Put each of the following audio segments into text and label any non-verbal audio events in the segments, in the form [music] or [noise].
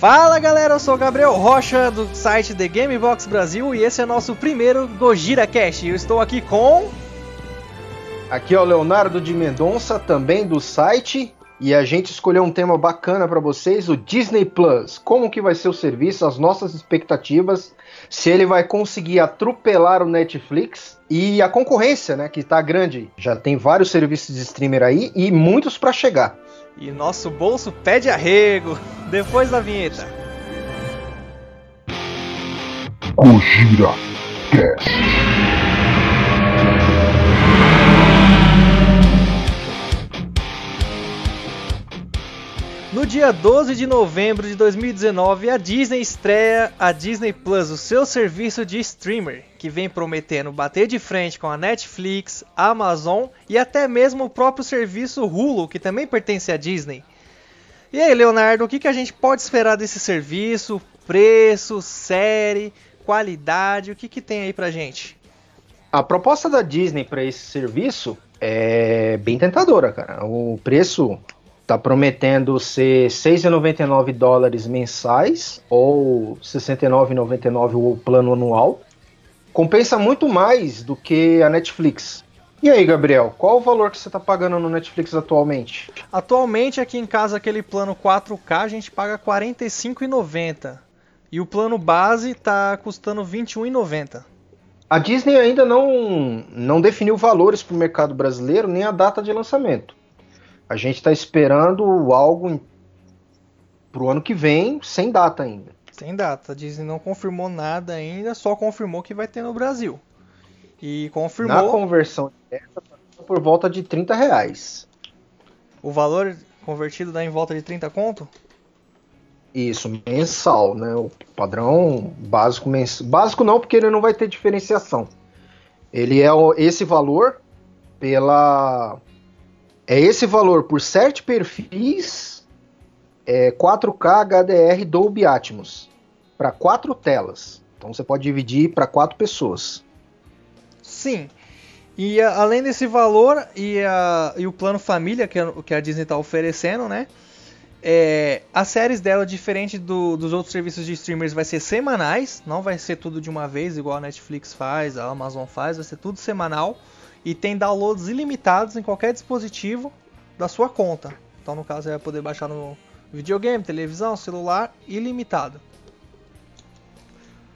Fala galera, eu sou o Gabriel Rocha do site The Gamebox Brasil e esse é nosso primeiro Gojira Cast. Eu estou aqui com. Aqui é o Leonardo de Mendonça, também do site, e a gente escolheu um tema bacana para vocês, o Disney Plus. Como que vai ser o serviço, as nossas expectativas, se ele vai conseguir atropelar o Netflix e a concorrência, né, que tá grande. Já tem vários serviços de streamer aí e muitos para chegar. E nosso bolso pede arrego. Depois da vinheta. Gojira Cast. No dia 12 de novembro de 2019, a Disney estreia a Disney Plus, o seu serviço de streamer, que vem prometendo bater de frente com a Netflix, a Amazon e até mesmo o próprio serviço Hulu, que também pertence à Disney. E aí, Leonardo, o que, que a gente pode esperar desse serviço? Preço, série, qualidade, o que, que tem aí pra gente? A proposta da Disney para esse serviço é bem tentadora, cara. O preço Tá prometendo ser 6,99 dólares mensais ou 69,99 o plano anual. Compensa muito mais do que a Netflix. E aí, Gabriel, qual o valor que você está pagando no Netflix atualmente? Atualmente aqui em casa aquele plano 4K a gente paga R$ 45,90 e o plano base está custando R$ 21,90. A Disney ainda não, não definiu valores para o mercado brasileiro nem a data de lançamento. A gente está esperando algo para o ano que vem, sem data ainda. Sem data. A Disney não confirmou nada ainda, só confirmou que vai ter no Brasil. E confirmou. Na conversão direta, por volta de 30 reais. O valor convertido dá em volta de 30 conto? Isso, mensal, né? O padrão básico mensal. Básico não, porque ele não vai ter diferenciação. Ele é esse valor pela é esse valor por sete perfis é, 4K HDR Dolby Atmos para quatro telas. Então você pode dividir para quatro pessoas. Sim. E a, além desse valor e, a, e o plano família que a, que a Disney está oferecendo, né? É, as séries dela, diferente do, dos outros serviços de streamers, vai ser semanais, não vai ser tudo de uma vez, igual a Netflix faz, a Amazon faz, vai ser tudo semanal e tem downloads ilimitados em qualquer dispositivo da sua conta. Então, no caso, você vai poder baixar no videogame, televisão, celular, ilimitado.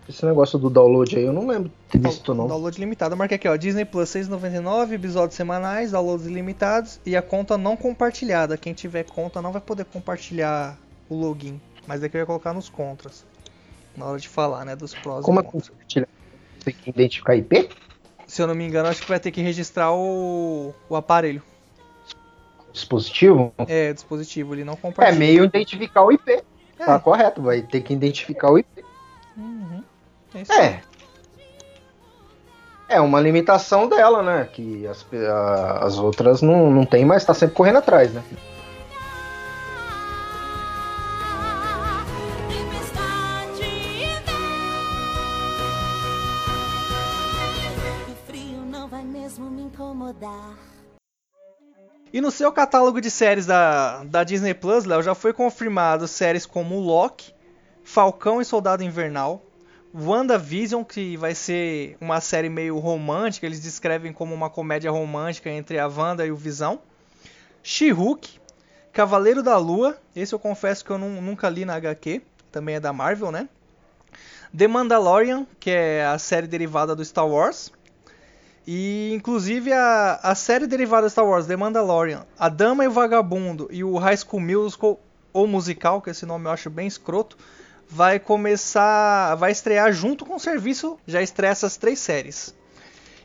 Esse negócio do download aí eu não lembro de ter visto não. Download limitado, marca aqui ó, Disney Plus 6,99, episódios semanais, downloads ilimitados e a conta não compartilhada. Quem tiver conta não vai poder compartilhar o login, mas aqui vai colocar nos contras. Na hora de falar, né, dos prós Como e contras. Como é que identificar IP? Se eu não me engano, acho que vai ter que registrar o, o aparelho. Dispositivo? É, dispositivo, ele não compartilha. É meio identificar o IP. É. Tá correto, vai ter que identificar o IP. Uhum. É, é. É uma limitação dela, né? Que as, as outras não, não tem, mas tá sempre correndo atrás, né? E no seu catálogo de séries da, da Disney Plus, Léo, já foi confirmado séries como Loki, Falcão e Soldado Invernal, WandaVision, que vai ser uma série meio romântica, eles descrevem como uma comédia romântica entre a Wanda e o Visão, She-Hulk, Cavaleiro da Lua, esse eu confesso que eu nunca li na HQ, também é da Marvel, né? The Mandalorian, que é a série derivada do Star Wars, e inclusive a, a série derivada Star Wars, The Mandalorian, A Dama e o Vagabundo e o High School Musical ou musical, que esse nome eu acho bem escroto, vai começar, vai estrear junto com o serviço, já estreia essas três séries.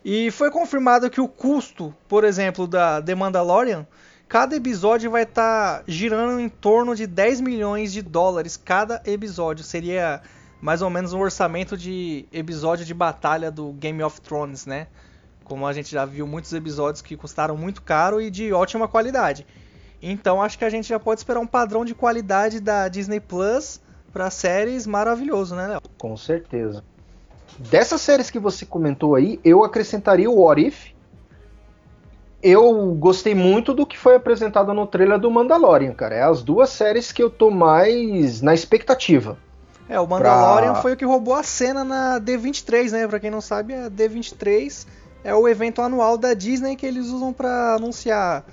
E foi confirmado que o custo, por exemplo, da The Mandalorian, cada episódio vai estar tá girando em torno de 10 milhões de dólares cada episódio. Seria mais ou menos um orçamento de episódio de batalha do Game of Thrones, né? Como a gente já viu muitos episódios que custaram muito caro e de ótima qualidade. Então acho que a gente já pode esperar um padrão de qualidade da Disney Plus para séries maravilhoso, né, Léo? Com certeza. Dessas séries que você comentou aí, eu acrescentaria o What If, eu gostei muito do que foi apresentado no trailer do Mandalorian, cara. É as duas séries que eu tô mais na expectativa. É, o Mandalorian pra... foi o que roubou a cena na D23, né? Pra quem não sabe, a D23 é o evento anual da Disney que eles usam para anunciar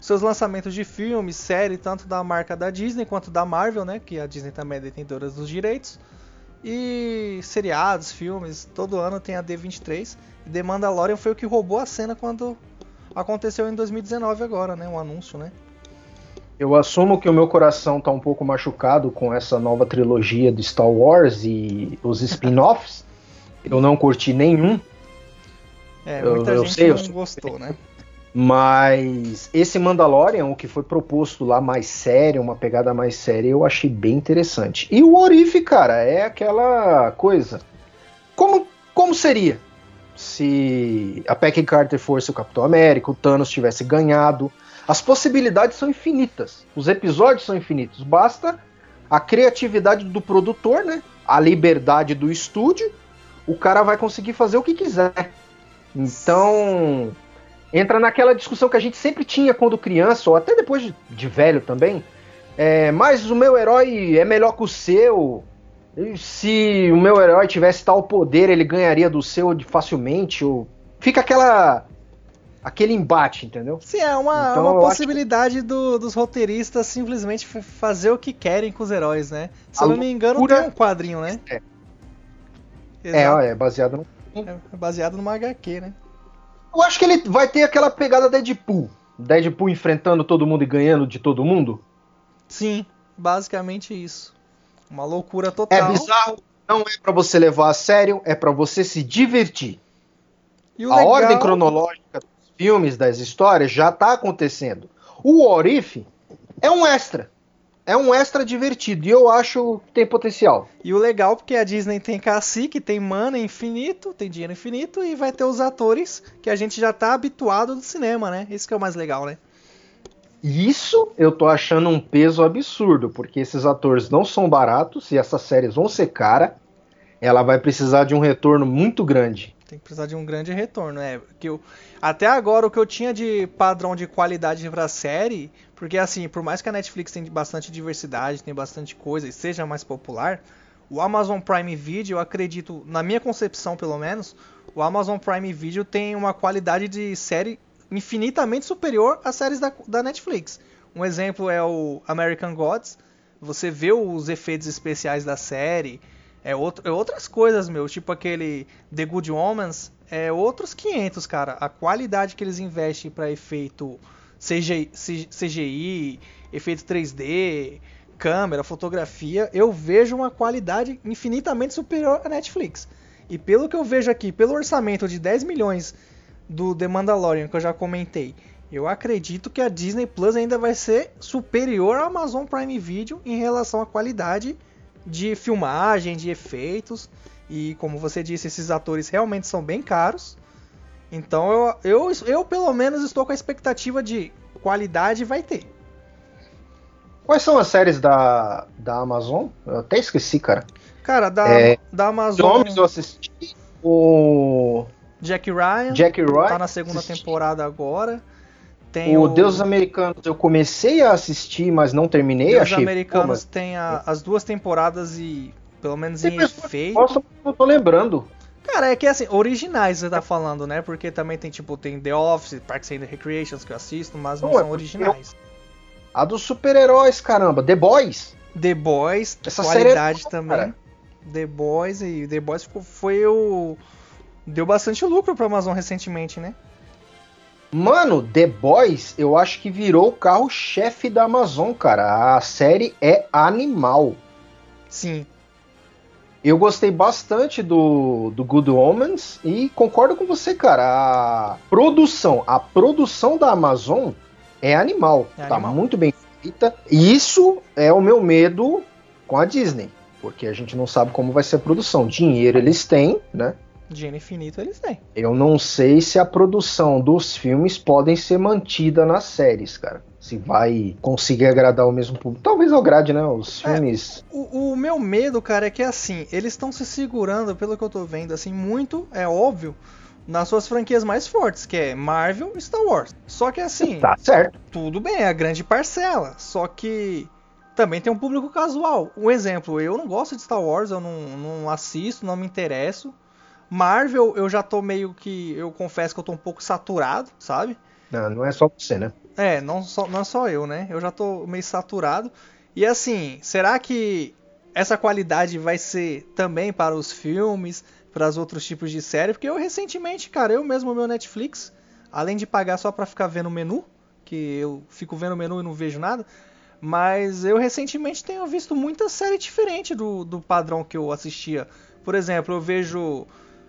seus lançamentos de filmes, série, tanto da marca da Disney quanto da Marvel, né? Que a Disney também é detentora dos direitos. E seriados, filmes, todo ano tem a D23. E The Mandalorian foi o que roubou a cena quando aconteceu em 2019 agora, né? Um anúncio, né? Eu assumo que o meu coração tá um pouco machucado com essa nova trilogia de Star Wars e os [laughs] spin-offs. eu não curti nenhum. É, muita eu, gente eu sei, não gostou, né? Mas esse Mandalorian, o que foi proposto lá mais sério, uma pegada mais séria, eu achei bem interessante. E o Orif, cara, é aquela coisa. Como, como seria se a Peggy Carter fosse o Capitão América, o Thanos tivesse ganhado? As possibilidades são infinitas. Os episódios são infinitos. Basta a criatividade do produtor, né? A liberdade do estúdio. O cara vai conseguir fazer o que quiser. Então, entra naquela discussão que a gente sempre tinha quando criança, ou até depois de, de velho também. É, mas o meu herói é melhor que o seu. Se o meu herói tivesse tal poder, ele ganharia do seu facilmente. Ou... Fica aquela. aquele embate, entendeu? Sim, é uma, então, uma possibilidade que... do, dos roteiristas simplesmente fazer o que querem com os heróis, né? Se eu não me engano, tem um quadrinho, né? É, é, é baseado no. É baseado numa HQ, né? Eu acho que ele vai ter aquela pegada Deadpool. Deadpool enfrentando todo mundo e ganhando de todo mundo. Sim, basicamente isso. Uma loucura total. É bizarro, não é para você levar a sério, é para você se divertir. a legal... ordem cronológica dos filmes, das histórias, já tá acontecendo. O Orif é um extra é um extra divertido e eu acho que tem potencial. E o legal porque a Disney tem cacique, tem mana infinito, tem dinheiro infinito e vai ter os atores que a gente já tá habituado do cinema, né? Isso que é o mais legal, né? Isso eu tô achando um peso absurdo, porque esses atores não são baratos e essas séries vão ser cara. Ela vai precisar de um retorno muito grande. Tem que precisar de um grande retorno, é. Que eu, até agora o que eu tinha de padrão de qualidade pra série porque assim, por mais que a Netflix tenha bastante diversidade, tenha bastante coisa e seja mais popular, o Amazon Prime Video, eu acredito, na minha concepção pelo menos, o Amazon Prime Video tem uma qualidade de série infinitamente superior às séries da, da Netflix. Um exemplo é o American Gods. Você vê os efeitos especiais da série, é, outro, é outras coisas, meu, tipo aquele The Good Omens, é outros 500, cara. A qualidade que eles investem para efeito CGI, CGI, efeito 3D, câmera, fotografia, eu vejo uma qualidade infinitamente superior à Netflix. E pelo que eu vejo aqui, pelo orçamento de 10 milhões do The Mandalorian que eu já comentei, eu acredito que a Disney Plus ainda vai ser superior à Amazon Prime Video em relação à qualidade de filmagem, de efeitos. E como você disse, esses atores realmente são bem caros. Então eu, eu, eu pelo menos estou com a expectativa de qualidade vai ter. Quais são as séries da, da Amazon? Eu até esqueci, cara. Cara, da, é, da Amazon. Zombies eu assisti. O. Jack Ryan. Jack Ryan. Tá na segunda assisti. temporada agora. Tem o, o Deus Americanos eu comecei a assistir, mas não terminei. Deus achei, Americanos mas... tem a, as duas temporadas e pelo menos em efeito. Nossa, não tô lembrando. Cara, é que assim, originais você tá falando, né? Porque também tem, tipo, tem The Office, Parks and Recreations que eu assisto, mas não, não são é originais. Eu... A dos super-heróis, caramba, The Boys. The Boys, Essa qualidade série é também. Cara. The Boys e The Boys ficou, foi o. Deu bastante lucro pra Amazon recentemente, né? Mano, The Boys, eu acho que virou o carro-chefe da Amazon, cara. A série é animal. Sim. Eu gostei bastante do, do Good Omens e concordo com você, cara. A produção, a produção da Amazon é animal. É tá animal. muito bem feita. E isso é o meu medo com a Disney. Porque a gente não sabe como vai ser a produção. Dinheiro eles têm, né? Dinheiro infinito eles têm. Eu não sei se a produção dos filmes podem ser mantida nas séries, cara se vai conseguir agradar o mesmo público. Talvez agrade, né? Os é, filmes. É, o, o, meu medo, cara, é que assim, eles estão se segurando, pelo que eu tô vendo, assim, muito, é óbvio, nas suas franquias mais fortes, que é Marvel e Star Wars. Só que assim, Tá certo. tudo bem, é a grande parcela. Só que também tem um público casual. Um exemplo, eu não gosto de Star Wars, eu não, não assisto, não me interesso. Marvel, eu já tô meio que. Eu confesso que eu tô um pouco saturado, sabe? Não, não é só você, né? É, não só, não só eu, né? Eu já tô meio saturado. E assim, será que essa qualidade vai ser também para os filmes, para os outros tipos de série? Porque eu recentemente, cara, eu mesmo meu Netflix, além de pagar só pra ficar vendo o menu, que eu fico vendo o menu e não vejo nada, mas eu recentemente tenho visto muita série diferente do, do padrão que eu assistia. Por exemplo, eu vejo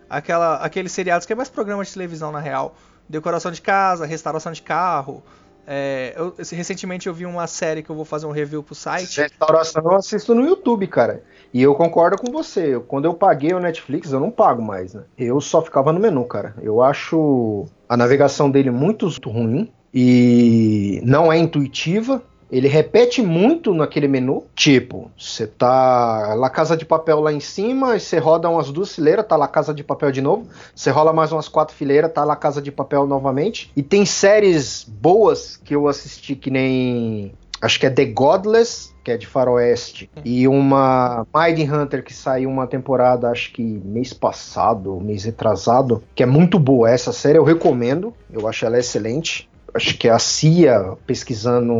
aquela, aqueles seriados que é mais programa de televisão na real. Decoração de casa, restauração de carro. É, eu- recentemente eu vi uma série que eu vou fazer um review pro site. Restauração eu assisto no YouTube, cara. E eu concordo com você. Eu- Quando eu paguei o Netflix, eu não pago mais, né? Eu só ficava no menu, cara. Eu acho a navegação dele muito ruim e não é intuitiva. Ele repete muito naquele menu. Tipo, você tá lá Casa de Papel lá em cima, você roda umas duas fileiras, tá lá Casa de Papel de novo. Você rola mais umas quatro fileiras, tá lá Casa de Papel novamente. E tem séries boas que eu assisti que nem acho que é The Godless, que é de faroeste, e uma Mind Hunter que saiu uma temporada, acho que mês passado, mês retrasado, que é muito boa. Essa série eu recomendo, eu acho ela excelente. Acho que é a CIA pesquisando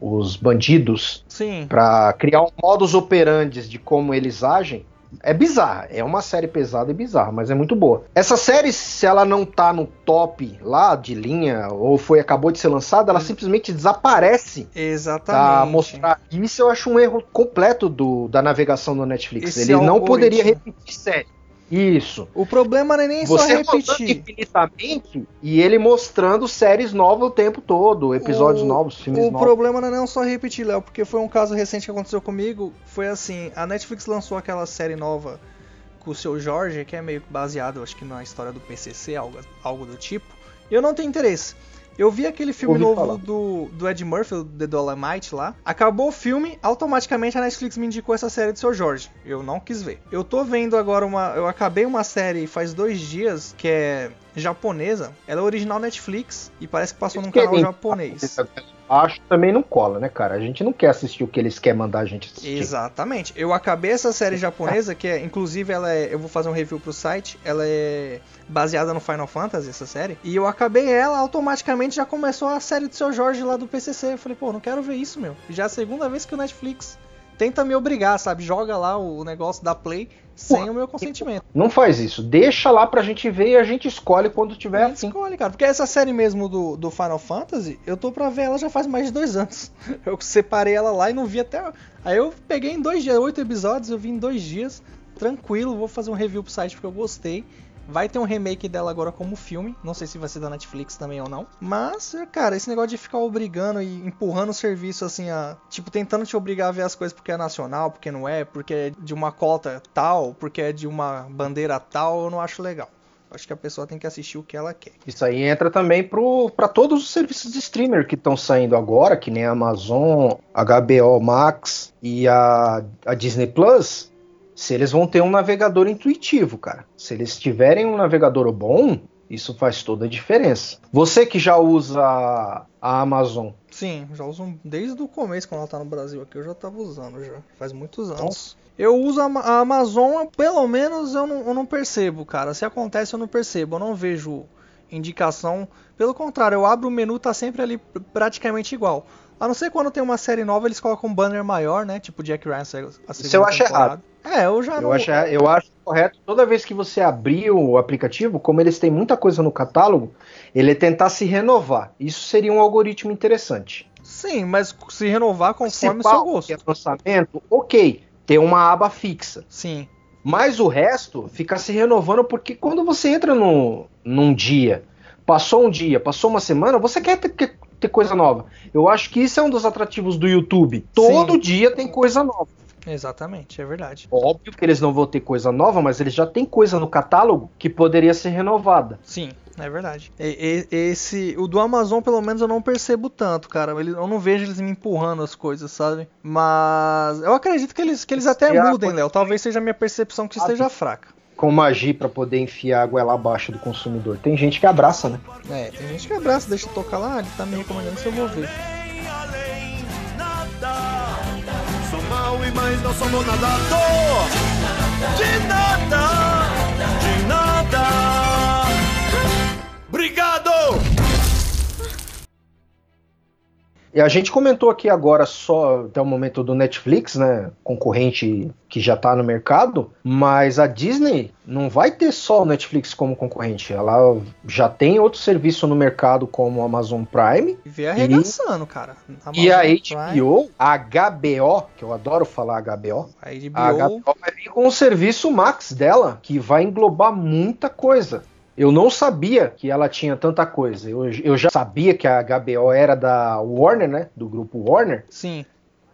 os bandidos para criar um modus operandi de como eles agem. É bizarra, é uma série pesada e bizarra, mas é muito boa. Essa série, se ela não tá no top lá de linha, ou foi acabou de ser lançada, ela simplesmente desaparece pra Exatamente. mostrar. Isso eu acho um erro completo do, da navegação do Netflix. Esse Ele não algoritmo. poderia repetir série. Isso. O problema não é nem só Você rodando repetir. infinitamente e ele mostrando séries novas o tempo todo, episódios O- novos, filmes O novos. problema não é não só repetir, Léo, porque foi um caso recente que aconteceu comigo. Foi assim, a Netflix lançou aquela série nova com o seu Jorge, que é meio baseado, acho que na história do PCC, algo, algo do tipo. E eu não tenho interesse. Eu vi aquele filme Ouvi novo falar. do, do Ed Murphy, o The Dolomite lá. Acabou o filme, automaticamente a Netflix me indicou essa série do seu Jorge. Eu não quis ver. Eu tô vendo agora uma. Eu acabei uma série faz dois dias que é japonesa. Ela é original Netflix e parece que passou num canal japonês. Acho também não cola, né, cara? A gente não quer assistir o que eles querem mandar a gente assistir. Exatamente. Eu acabei essa série japonesa, que é, inclusive, ela é, eu vou fazer um review pro site, ela é baseada no Final Fantasy, essa série. E eu acabei ela, automaticamente já começou a série do seu Jorge lá do PCC. Eu falei, pô, não quero ver isso, meu. Já é a segunda vez que o Netflix tenta me obrigar, sabe? Joga lá o negócio da Play sem Pô, o meu consentimento. Não faz isso. Deixa lá pra gente ver e a gente escolhe quando tiver A gente afim. escolhe, cara. Porque essa série mesmo do, do Final Fantasy, eu tô pra ver ela já faz mais de dois anos. [laughs] Eu separei ela lá e não vi até. Aí eu peguei em dois dias, oito episódios, eu vi em dois dias, tranquilo. Vou fazer um review pro site porque eu gostei. Vai ter um remake dela agora como filme. Não sei se vai ser da Netflix também ou não. Mas, cara, esse negócio de ficar obrigando e empurrando o serviço assim, a, tipo, tentando te obrigar a ver as coisas porque é nacional, porque não é, porque é de uma cota tal, porque é de uma bandeira tal, eu não acho legal. Acho que a pessoa tem que assistir o que ela quer. Isso aí entra também para todos os serviços de streamer que estão saindo agora, que nem a Amazon, HBO Max e a, a Disney Plus. Se eles vão ter um navegador intuitivo, cara. Se eles tiverem um navegador bom, isso faz toda a diferença. Você que já usa a Amazon, Sim, já uso desde o começo, quando ela tá no Brasil aqui, eu já tava usando já. Faz muitos anos. Eu uso a, Ama- a Amazon, pelo menos eu não, eu não percebo, cara. Se acontece, eu não percebo. Eu não vejo indicação. Pelo contrário, eu abro o menu, tá sempre ali pr- praticamente igual. A não ser quando tem uma série nova, eles colocam um banner maior, né? Tipo Jack Ryan, a segunda Isso eu acho temporada. É, eu já eu não... acho, eu acho correto toda vez que você abrir o aplicativo, como eles têm muita coisa no catálogo, ele tentar se renovar. Isso seria um algoritmo interessante. Sim, mas se renovar conforme o seu gosto. é lançamento, ok, ter uma aba fixa. Sim, Mas o resto fica se renovando porque quando você entra no, num dia, passou um dia, passou uma semana, você quer ter, ter- coisa nova. Eu acho que isso é um dos atrativos do YouTube. Todo dia tem coisa nova. exatamente, é verdade. Óbvio que eles não vão ter coisa nova, mas eles já têm coisa no catálogo que poderia ser renovada. Sim, é verdade. E- e- esse, o do Amazon, pelo menos, eu não percebo tanto, cara. Ele- Eu não vejo eles me empurrando as coisas, sabe? Mas eu acredito que eles, que eles até a mudem, Léo. Talvez seja a minha percepção que esteja fraca. Como agir pra poder enfiar a goela abaixo do consumidor. Tem gente que abraça, né? É, tem gente que abraça, deixa tocar lá, ele tá me recomendando se eu vou ver. Sou mal e mais não somos nada. Dor de nada, E a gente comentou aqui agora só até o momento do Netflix, né? Concorrente que já tá no mercado, mas a Disney não vai ter só o Netflix como concorrente. Ela já tem outro serviço no mercado como o Amazon Prime. E vê arregaçando, cara. E a Amazon HBO, a HBO, que eu adoro falar HBO, A HBO, a HBO vai vir com o serviço Max dela, que vai englobar muita coisa. Eu não sabia que ela tinha tanta coisa. Eu, eu já sabia que a HBO era da Warner, né? Do grupo Warner. sim.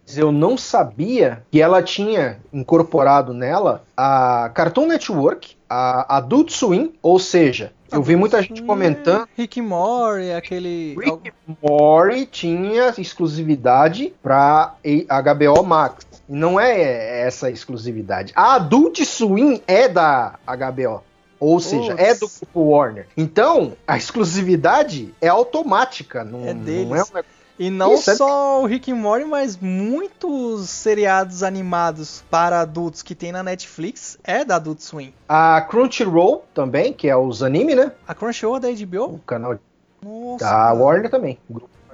Mas eu não sabia que ela tinha incorporado nela a Cartoon Network, a Adult Swim, ou seja, eu vi muita gente comentando Rick Morty, aquele... Rick Morty tinha exclusividade para HBO Max. Não é essa exclusividade. A Adult Swim é da HBO. Ou seja, Putz. é do grupo Warner. Então, a exclusividade é automática. Não É não deles. é um negócio E não Isso, é- só o Rick and Morty, mas muitos seriados animados para adultos que tem na Netflix é da Adult Swim. A Crunchyroll também, que é os anime, né? A Crunchyroll é da HBO? O canal Nossa. da. Warner também.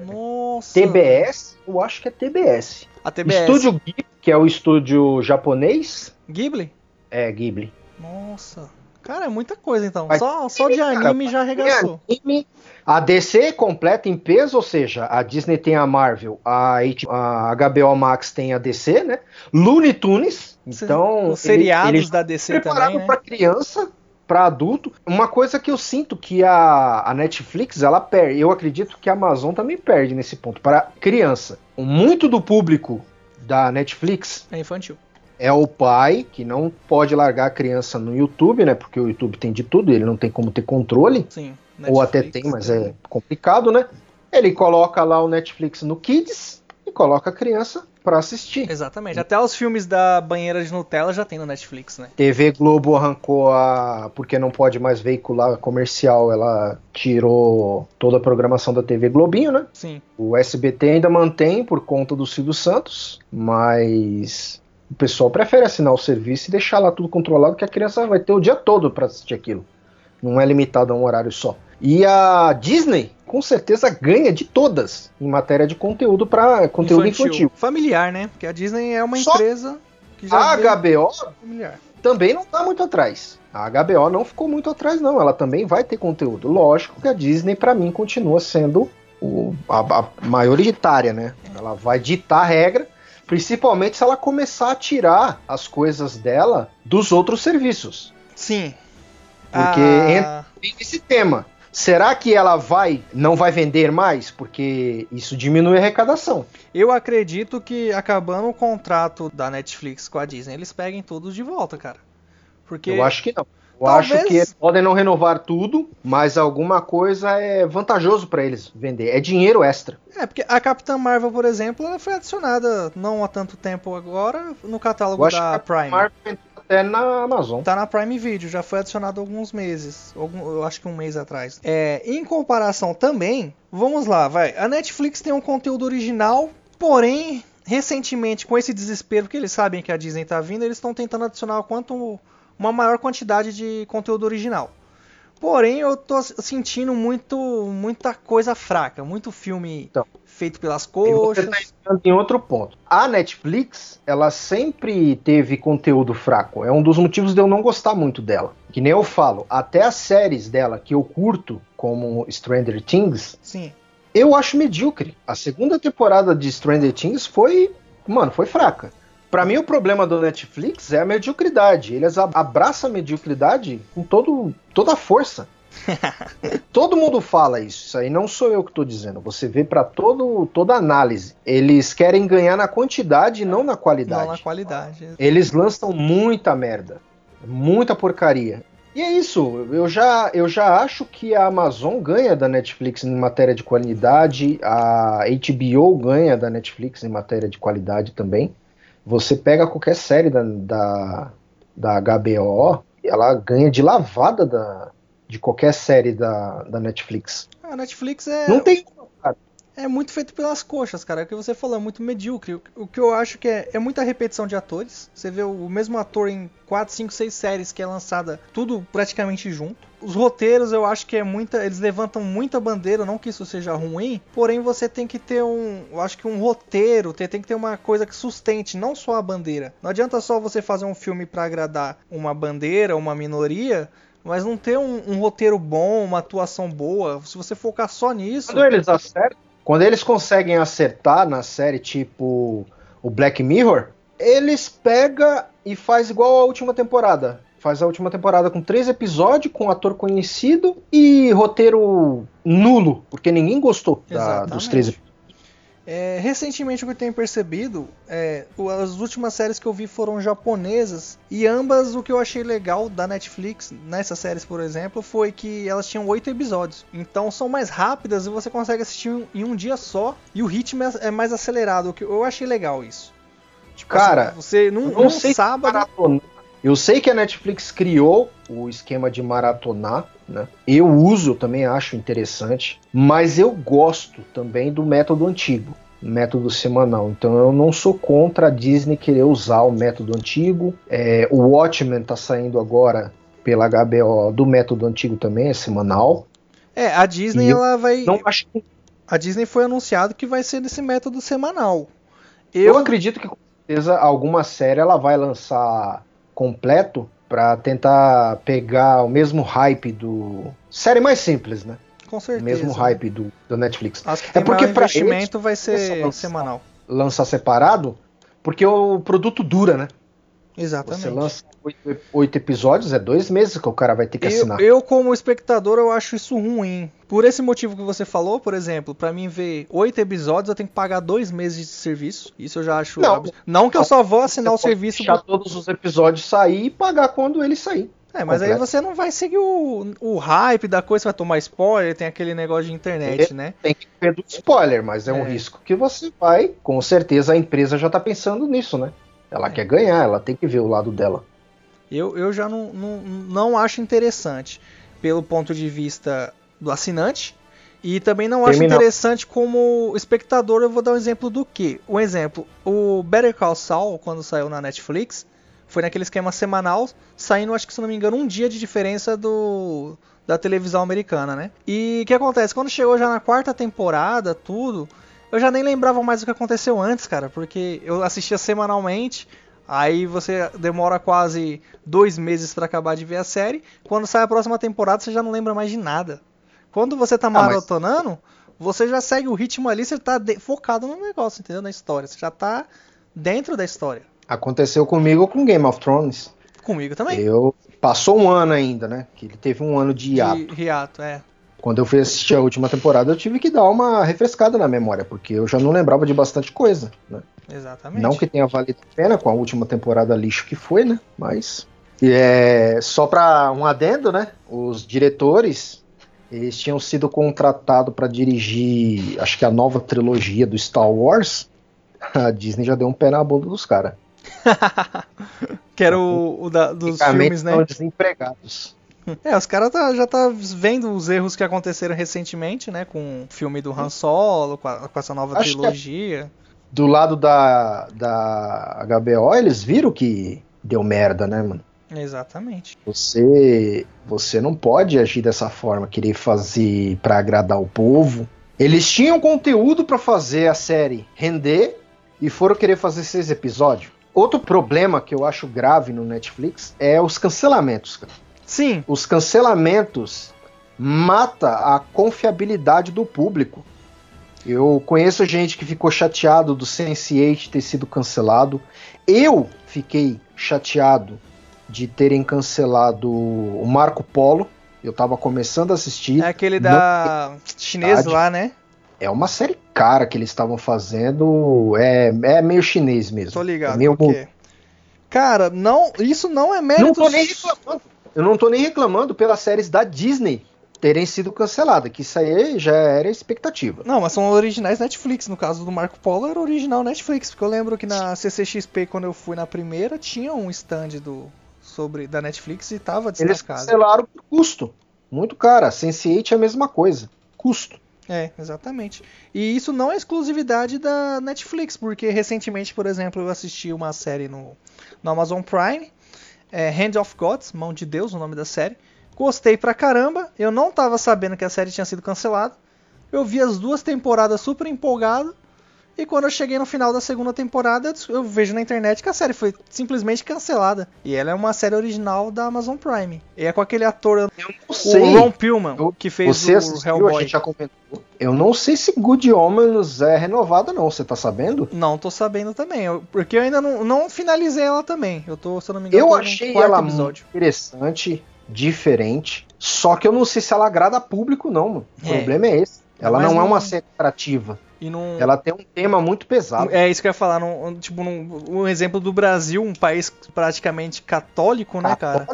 Nossa. TBS, eu acho que é TBS. A TBS. Estúdio Ghibli, que é o estúdio japonês, Ghibli? é Ghibli. Nossa. Cara, é muita coisa então. Mas Só, só de cara, anime já arregaçou. Tem anime. A DC completa em peso, ou seja, a Disney tem a Marvel, a, a HBO Max tem a DC, né? Looney Tunes, então Os seriados ele, ele da DC preparado também, né? para criança, para adulto. Uma coisa que eu sinto que a, a Netflix ela perde, eu acredito que a Amazon também perde nesse ponto para criança. Muito do público da Netflix É infantil. É o pai que não pode largar a criança no YouTube, né? Porque o YouTube tem de tudo, ele não tem como ter controle. Sim. Ou até Netflix, tem, mas né? é complicado, né? Ele coloca lá o Netflix no Kids e coloca a criança pra assistir. Exatamente. Até os filmes da banheira de Nutella já tem no Netflix, né? TV Globo arrancou a. Porque não pode mais veicular comercial, ela tirou toda a programação da TV Globinho, né? Sim. O SBT ainda mantém por conta do Silvio Santos, mas o pessoal prefere assinar o serviço e deixar lá tudo controlado, que a criança vai ter o dia todo pra assistir aquilo. Não é limitado a um horário só. E a Disney, com certeza, ganha de todas em matéria de conteúdo para conteúdo infantil. Familiar, né? Porque a Disney é uma Só empresa que já A HBO familiar. também não tá muito atrás. A HBO não ficou muito atrás, não. Ela também vai ter conteúdo. Lógico que a Disney, para mim, continua sendo o, a, a majoritária, né? Ela vai ditar a regra, principalmente se ela começar a tirar as coisas dela dos outros serviços. Sim. Porque Ah, Tem esse tema. Será que ela vai não vai vender mais? Porque isso diminui a arrecadação. Eu acredito que acabando o contrato da Netflix com a Disney, eles peguem todos de volta, cara. Porque Eu acho que não. Eu Talvez- acho que eles podem não renovar tudo, mas alguma coisa é vantajoso para eles vender. É dinheiro extra. é porque a Capitã Marvel, por exemplo, ela foi adicionada não há tanto tempo agora no catálogo da que a Prime. Marvel até na Amazon. Tá na Prime Video, já foi adicionado alguns meses. Algum, eu acho que um mês atrás. É, em comparação também, vamos lá, vai. A Netflix tem um conteúdo original, porém, recentemente, com esse desespero, porque eles sabem que a Disney tá vindo, eles estão tentando adicionar o quanto uma maior quantidade de conteúdo original. Porém, eu tô sentindo muito, muita coisa fraca, muito filme Então. feito pelas coxas. tá entrando em outro ponto. A Netflix, ela sempre teve conteúdo fraco. É um dos motivos de eu não gostar muito dela. Que nem eu falo, até as séries dela que eu curto, como Stranger Things, Sim. eu acho medíocre. A segunda temporada de Stranger Things foi, mano, foi fraca. Pra mim o problema do Netflix é a mediocridade. Eles ab- abraçam a mediocridade com todo, toda a força. [laughs] todo mundo fala isso. Isso aí não sou eu que tô dizendo. Você vê todo toda análise. Eles querem ganhar na quantidade e não na qualidade. Não na qualidade. Eles lançam muita merda, muita porcaria. E é isso, eu já, eu já acho que a Amazon ganha da Netflix em matéria de qualidade, a HBO ganha da Netflix em matéria de qualidade também. Você pega qualquer série da, da, da HBO, ela ganha de lavada da, de qualquer série da, da Netflix. A Netflix é, Não tem. É muito feito pelas coxas, cara. É o que você falou, é muito medíocre. O- que eu acho que é, é muita repetição de atores. Você vê o mesmo ator em 4, 5, 6 séries que é lançada tudo praticamente junto. Os roteiros eu acho que é muita. Eles levantam muita bandeira, não que isso seja ruim. Porém, você tem que ter um. Eu acho que um roteiro, tem, tem que ter uma coisa que sustente, não só a bandeira. Não adianta só você fazer um filme pra agradar uma bandeira, uma minoria. Mas não ter um, um roteiro bom, uma atuação boa. Se você focar só nisso. Quando eles acertam, quando eles conseguem acertar na série tipo o Black Mirror, eles pegam e faz igual a última temporada. Faz a última temporada com três episódios, com ator conhecido e roteiro nulo, porque ninguém gostou da- dos três episódios. É, recentemente o que eu tenho percebido é as últimas séries que eu vi foram japonesas e ambas o que eu achei legal da Netflix nessas séries por exemplo foi que elas tinham oito episódios então são mais rápidas e você consegue assistir em- um dia só e o ritmo é é mais acelerado o que eu achei legal isso Tipo Cara, assim, você não num sei se sábado maratonar. Eu sei que a Netflix criou o esquema de maratonar, né? Eu uso, também acho interessante, mas eu gosto também do método antigo, método semanal. Então eu não sou contra a Disney querer usar o método antigo. É, o Watchmen tá saindo agora pela HBO do método antigo também, é semanal. é a Disney E ela vai Não acho que a Disney foi anunciado que vai ser desse método semanal Eu eu acredito que com certeza alguma série ela vai lançar completo pra tentar pegar o mesmo hype do série mais simples, né? com O certeza mesmo hype do, do Netflix. Acho que É porque pra investimento vai é ser só- semanal. Lançar separado, porque o produto dura, né? Exatamente. Você lança oito, oito episódios, é dois meses que o cara vai ter que Eu, assinar. eu, como espectador, eu acho isso ruim. Por esse motivo que você falou, por exemplo, pra mim ver oito episódios, eu tenho que pagar dois meses de serviço. Isso eu já acho. Não. abs- não que eu só vou assinar o serviço. deixar por- todos os episódios sair e pagar quando ele sair. É, mas aí completo. você não vai seguir o, o hype da coisa, você vai tomar spoiler, tem aquele negócio de internet, né? Tem que ter do spoiler, mas é, um É. risco que você vai. Com certeza a empresa já tá pensando nisso, né? Ela É. quer ganhar, ela tem que ver o lado dela. Eu, eu já não, não, não acho interessante pelo ponto de vista do assinante. E também não acho Terminal. interessante como espectador. Eu vou dar um exemplo do que? Um exemplo: o Better Call Saul, quando saiu na Netflix, foi naquele esquema semanal, saindo, acho que se não me engano, um dia de diferença do da televisão americana, né? E o que acontece? Quando chegou já na quarta temporada, tudo, eu já nem lembrava mais o que aconteceu antes, cara, porque eu assistia semanalmente. Aí você demora quase dois meses pra acabar de ver a série. Quando sai a próxima temporada, você já não lembra mais de nada. Quando você tá mas- maratonando, você já segue o ritmo ali, você tá focado no negócio, entendeu? Na história. Você já tá dentro da história. Aconteceu comigo com Game of Thrones. Comigo também. Eu passou um ano ainda, né? Que ele teve um ano de hiato. De hiato, é. Quando eu fui assistir a última temporada, eu tive que dar uma refrescada na memória, porque eu já não lembrava de bastante coisa, né? Exatamente. Não que tenha valido a pena com a última temporada lixo que foi, né? Mas. E é, só para um adendo, né? Os diretores. Eles tinham sido contratados para dirigir, acho que a nova trilogia do Star Wars. [laughs] A Disney já deu um pé na bunda dos caras. [laughs] que era o, o da- dos filmes, né? estão desempregados. [laughs] É, os caras tá- já tá vendo os erros que aconteceram recentemente, né? Com o filme do Han Solo, com, a- com essa nova Acho é- trilogia. Do lado da, da HBO, eles viram que deu merda, né, mano? Exatamente. Você, você não pode agir dessa forma, querer fazer pra agradar o povo. Eles tinham conteúdo pra fazer a série render e foram querer fazer seis episódios. Outro problema que eu acho grave no Netflix é os cancelamentos. cara. Sim, Os cancelamentos mata a confiabilidade do público. Eu conheço gente que ficou chateado do Sense8 ter sido cancelado. Eu fiquei chateado de terem cancelado o Marco Polo. Eu tava começando a assistir. é aquele da chinês lá, né? É uma série cara que eles estavam fazendo. É, é meio chinês mesmo. Tô ligado. É meio por quê? Cara, não, isso não é mérito. Não tô nem reclamando. Eu não tô nem reclamando pelas séries da Disney terem sido canceladas, que isso aí já era expectativa. Não, mas são originais Netflix. No caso do Marco Polo era original Netflix. Porque eu lembro que na CCXP, quando eu fui na primeira, tinha um stand do sobre da Netflix e tava Eles destacado. cancelaram por custo. Muito cara. Sense8 é a mesma coisa. Custo. É, exatamente. E isso não é exclusividade da Netflix, porque recentemente, por exemplo, eu assisti uma série no, no Amazon Prime, é, Hand of Gods, Mão de Deus, o nome da série. Gostei pra caramba, eu não tava sabendo que a série tinha sido cancelada. Eu vi as duas temporadas super empolgado. E quando eu cheguei no final da segunda temporada, eu vejo na internet que a série foi simplesmente cancelada. E ela é uma série original da Amazon Prime. E é com aquele ator, Eu não o. Ron Perlman, Eu- que fez Você o assistiu, a Hellboy. gente já comentou. Eu não sei se Good Omens é renovada, não. Você tá sabendo? Não tô sabendo também, eu- porque eu ainda não, não finalizei ela também. Eu tô, se eu não me engano, Eu achei ela episódio. muito interessante, diferente. Só que eu não sei se ela agrada público, não, mano. O É. problema é esse. Ela Mas não, é não- uma série atrativa. E não. Ela tem um tema muito pesado. É isso que eu ia falar, num- tipo, num, um exemplo do Brasil, um país praticamente católico, né, cara?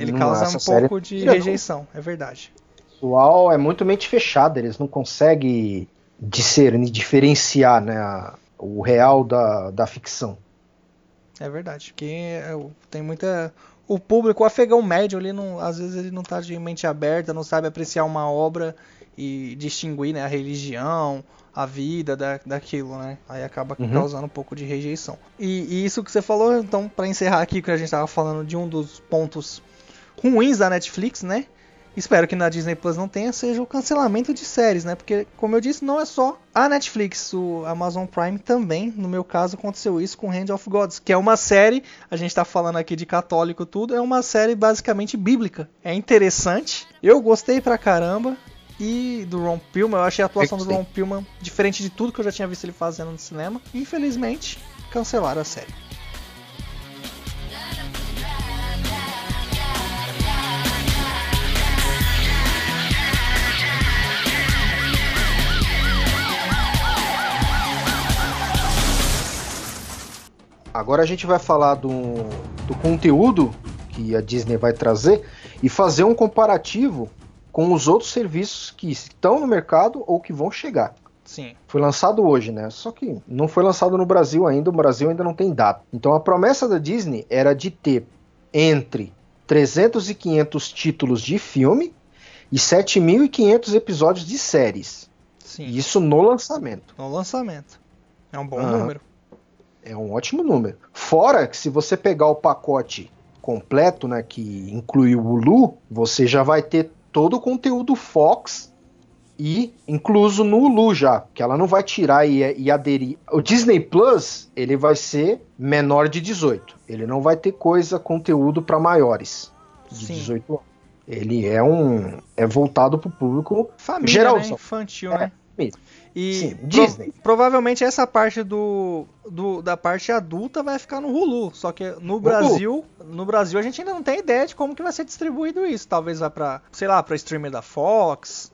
Ele causa essa um série pouco de não. rejeição, é verdade. O pessoal é muito mente fechada. Eles não conseguem discernir, diferenciar né, o real da, da ficção. É verdade. Porque é, o- tem muita. O público, o afegão médio, ele não, às vezes ele não tá de mente aberta, não sabe apreciar uma obra e distinguir né, a religião, a vida da, daquilo, né? Aí acaba Uhum. causando um pouco de rejeição. E, e isso que você falou, então, pra encerrar aqui, que a gente tava falando de um dos pontos ruins da Netflix, né? Espero que na Disney Plus não tenha, seja o cancelamento de séries, né? Porque, como eu disse, não é só a Netflix, o Amazon Prime também, no meu caso, aconteceu isso com Hand of Gods, que é uma série, a gente tá falando aqui de católico tudo, é uma série basicamente bíblica. É interessante, eu gostei pra caramba, e do Ron Perlman, eu achei a atuação do. Ron Perlman diferente de tudo que eu já tinha visto ele fazendo no cinema. Infelizmente, cancelaram a série. Agora a gente vai falar do, do conteúdo que a Disney vai trazer e fazer um comparativo com os outros serviços que estão no mercado ou que vão chegar. Sim. Foi lançado hoje, né? Só que não foi lançado no Brasil ainda, o Brasil ainda não tem data. Então a promessa da Disney era de ter entre 300 e 500 títulos de filme e 7.500 episódios de séries. Sim. Isso no lançamento. No lançamento. É um bom Aham. número. É um ótimo número. Fora que se você pegar o pacote completo, né, que inclui o Hulu, você já vai ter todo o conteúdo Fox e incluso no Hulu já, que ela não vai tirar e, e aderir. O Disney Plus, ele vai ser menor de 18. Ele não vai ter coisa, conteúdo para maiores de Sim. 18 anos. Ele é um é voltado para o público Família, Geralzão. né? Infantil, É, né? E Sim, pro- Disney. provavelmente essa parte do, do- da parte adulta vai ficar no Hulu. Só que no Brasil, no Brasil a gente ainda não tem ideia de como que vai ser distribuído isso. Talvez vá pra, sei lá, pra streamer da Fox.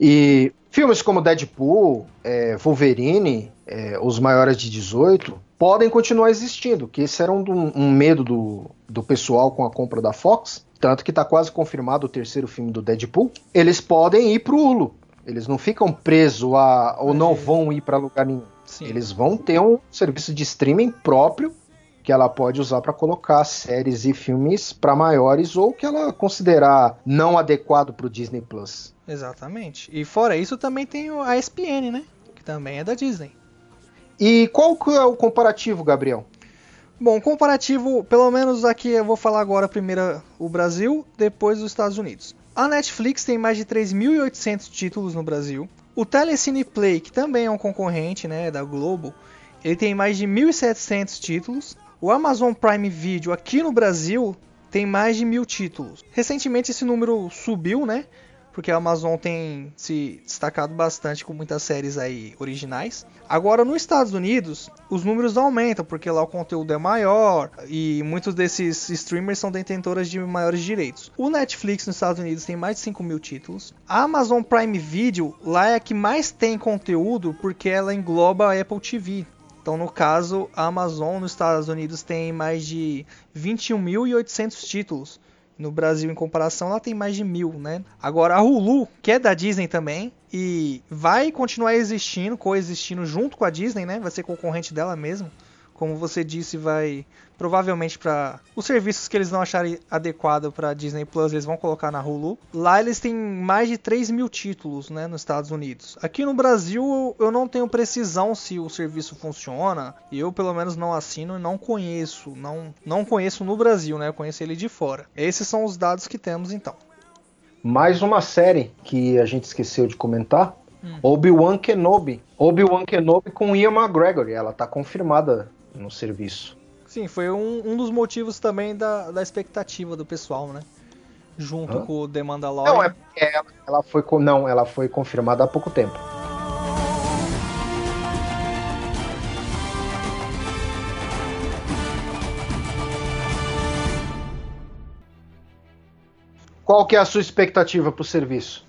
E filmes como Deadpool, é, Wolverine, é, os maiores de 18, podem continuar existindo, que esse era um, um medo do, do pessoal com a compra da Fox, tanto que está quase confirmado o terceiro filme do Deadpool. Eles podem ir pro Hulu, eles não ficam presos a ou não vão ir para lugar nenhum. Sim. Eles vão ter um serviço de streaming próprio que ela pode usar para colocar séries e filmes para maiores ou que ela considerar não adequado para o Disney Plus. Exatamente. E fora isso também tem a ESPN, né? Que também é da Disney. E qual que é o comparativo, Gabriel? Bom, comparativo, pelo menos aqui eu vou falar agora primeiro o Brasil, depois os Estados Unidos. A Netflix tem mais de 3.800 títulos no Brasil. O Telecine Play, que também é um concorrente né, da Globo, ele tem mais de 1.700 títulos. O Amazon Prime Video aqui no Brasil tem mais de mil títulos. Recentemente esse número subiu, né? Porque a Amazon tem se destacado bastante com muitas séries aí originais. Agora nos Estados Unidos, os números aumentam porque lá o conteúdo é maior e muitos desses streamers são detentoras de maiores direitos. O Netflix nos Estados Unidos tem mais de 5 mil títulos. A Amazon Prime Video lá é a que mais tem conteúdo porque ela engloba a Apple TV. Então, no caso, a Amazon nos Estados Unidos tem mais de 21.800 títulos. No Brasil, em comparação, ela tem mais de mil, né? Agora, a Hulu, que é da Disney também, e vai continuar existindo, coexistindo junto com a Disney, né? Vai ser concorrente dela mesmo, como você disse, vai provavelmente para os serviços que eles não acharem adequado para Disney Plus, eles vão colocar na Hulu. Lá eles têm mais de 3 mil títulos, né, nos Estados Unidos. Aqui no Brasil eu não tenho precisão se o serviço funciona. Eu pelo menos não assino e não conheço, não não conheço no Brasil, né? Eu conheço ele de fora. Esses são os dados que temos então. Mais uma série que a gente esqueceu de comentar. Hum. Obi-Wan Kenobi. Obi-Wan Kenobi com Ian McGregor. Ela tá confirmada no serviço. Sim, foi um, um dos motivos também da, da expectativa do pessoal, né? Junto Hã? com o The Mandalorian. Não, é porque ela, ela foi não, ela foi confirmada há pouco tempo. Qual que é a sua expectativa pro serviço?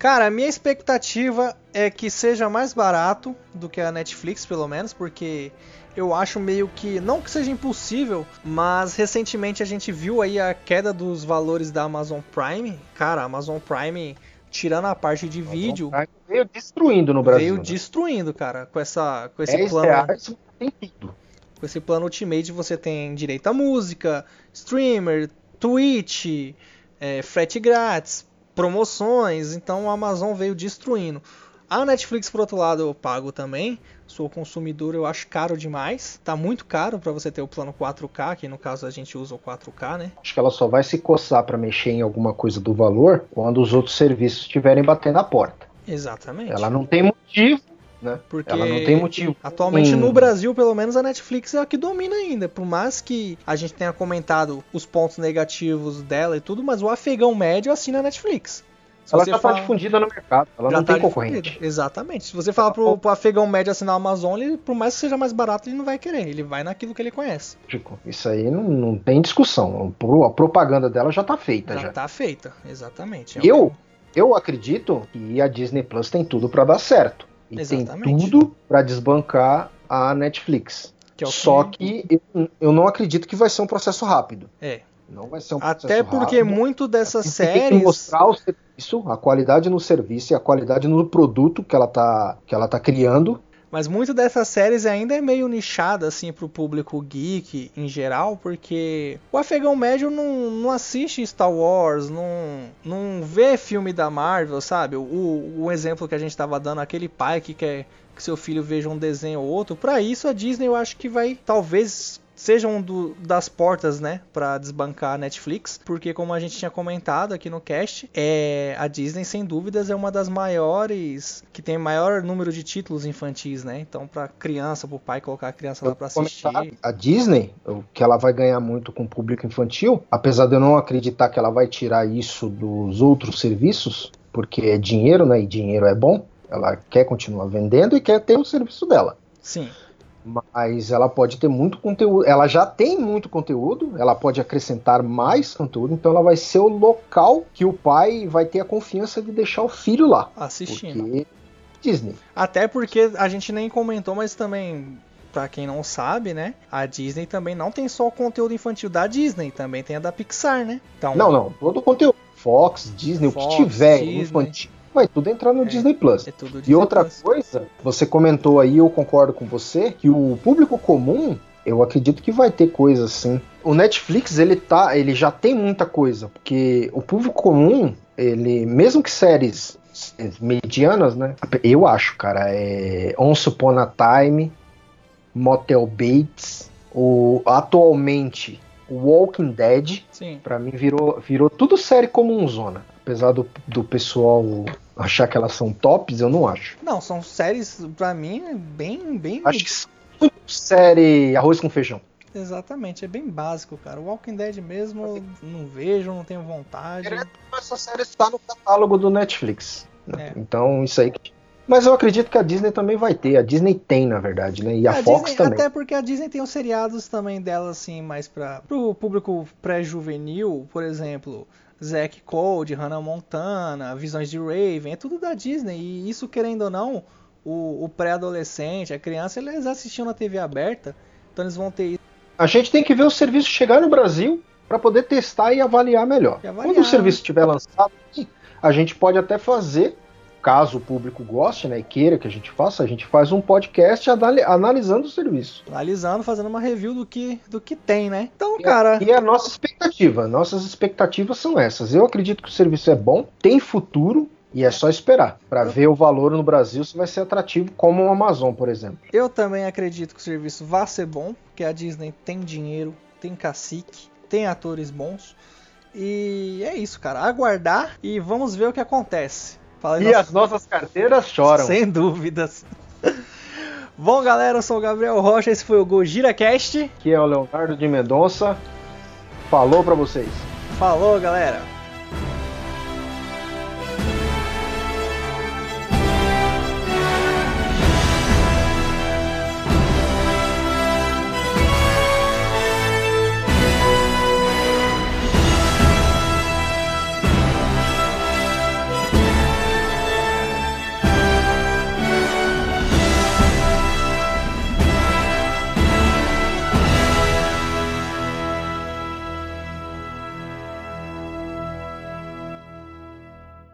Cara, a minha expectativa é que seja mais barato do que a Netflix, pelo menos, porque eu acho meio que. Não que seja impossível, mas recentemente a gente viu aí a queda dos valores da Amazon Prime. Cara, a Amazon Prime, tirando a parte de vídeo, veio destruindo no Brasil. veio né? destruindo, cara, com essa com esse 10 plano. reais tem tudo. Com esse plano Ultimate você tem direito a música, streamer, Twitch, é, frete grátis, promoções. Então a Amazon veio destruindo. A Netflix, por outro lado, eu pago também. Sou consumidor, eu acho caro demais. Tá muito caro para você ter o plano 4K, que no caso a gente usa o 4K, né? Acho que ela só vai se coçar para mexer em alguma coisa do valor quando os outros serviços estiverem batendo a porta. Exatamente. Ela não tem motivo, né? Porque Ela não tem motivo. Atualmente Hum. no Brasil, pelo menos a Netflix é a que domina ainda. Por mais que a gente tenha comentado os pontos negativos dela e tudo, mas o afegão médio assina a Netflix. Se Ela já fala- está difundida no mercado, ela já não tá tem concorrente. difundida. Exatamente. Se você falar pro, pro afegão médio assinar a Amazon, ele, por mais que seja mais barato, ele não vai querer. Ele vai naquilo que ele conhece. Lógico, Isso aí não, não tem discussão. A propaganda dela já está feita. Já, Já tá feita. Exatamente. É Eu, eu acredito que a Disney Plus tem tudo para dar certo. E Exatamente. tem tudo para desbancar a Netflix. que é Só que eu, eu não acredito que vai ser um processo rápido. É. Não vai ser um Até processo porque rápido. muito dessas tem que séries. mostrar o serviço, a qualidade no serviço e a qualidade no produto que ela tá, que ela tá criando. Mas muito dessas séries ainda é meio nichada assim pro público geek em geral, porque o afegão médio não, não assiste Star Wars, não, não vê filme da Marvel, sabe? O, o exemplo que a gente tava dando, aquele pai que quer que seu filho veja um desenho ou outro, pra isso a Disney eu acho que vai talvez seja um do- das portas, né, Pra desbancar a Netflix, porque como a gente tinha comentado aqui no cast, é a Disney sem dúvidas é uma das maiores que tem maior número de títulos infantis, né? Então pra criança, pro pai colocar a criança lá pra assistir. A Disney, o que ela vai ganhar muito com o público infantil, apesar de eu não acreditar que ela vai tirar isso dos outros serviços, porque é dinheiro, né? E dinheiro é bom. Ela quer continuar vendendo e quer ter o serviço dela. Sim. Mas ela pode ter muito conteúdo. Ela já tem muito conteúdo, ela pode acrescentar mais conteúdo, então ela vai ser o local que o pai vai ter a confiança de deixar o filho lá. Assistindo. Porque Disney. Até porque a gente nem comentou, mas também, pra quem não sabe, né? A Disney também não tem só o conteúdo infantil da Disney, também tem a da Pixar, né? Então, Não, não, todo o conteúdo. Fox, Disney, Fox, o que tiver Disney. infantil, vai tudo entrar no É. Disney Plus. é tudo E Disney outra Plus. coisa, você comentou aí, eu concordo com você, que o público comum, eu acredito que vai ter coisa assim. O Netflix, ele tá, ele já tem muita coisa, porque o público comum, ele, mesmo que séries medianas, né? Eu acho, cara, é Once Upon a Time, Motel Bates, o atualmente Walking Dead. Pra mim virou, virou tudo série comunzona. Apesar do, do pessoal achar que elas são tops, eu não acho. Não, são séries, pra mim, bem, bem. Acho que são tudo série arroz com feijão. Exatamente, é bem básico, cara. O Walking Dead mesmo, não vejo, não tenho vontade. Essa série está no catálogo do Netflix. né? É. Então, isso aí. que- Mas eu acredito que a Disney também vai ter. A Disney tem, na verdade, né? E a, A Fox Disney- também. Até porque a Disney tem os seriados também dela, assim, mais para o público pré-juvenil, por exemplo, Zack Code, Hannah Montana, Visões de Raven, é tudo da Disney. E isso, querendo ou não, o, o pré-adolescente, a criança, eles assistiam na TV aberta, então eles vão ter isso. A gente tem que ver o serviço chegar no Brasil para poder testar e avaliar melhor. E avaliar. Quando o serviço estiver lançado, a gente pode até fazer caso o público goste, né, e queira que a gente faça, a gente faz um podcast anali- analisando o serviço. Analisando, fazendo uma review do que, do que tem, né? Então, E- cara, E a nossa expectativa, nossas expectativas são essas. Eu acredito que o serviço é bom, tem futuro e é só esperar para ver o valor no Brasil se vai ser atrativo como o Amazon, por exemplo. eu também acredito que o serviço vai ser bom, porque a Disney tem dinheiro, tem cacique, tem atores bons. E é isso, cara. Aguardar e vamos ver o que acontece. Fala E nossa- as nossas carteiras choram. Sem dúvidas. Bom, galera, eu sou o Gabriel Rocha, esse foi o Gojira Cast. Aqui é o Leonardo de Mendonça. Falou para vocês. Falou, galera.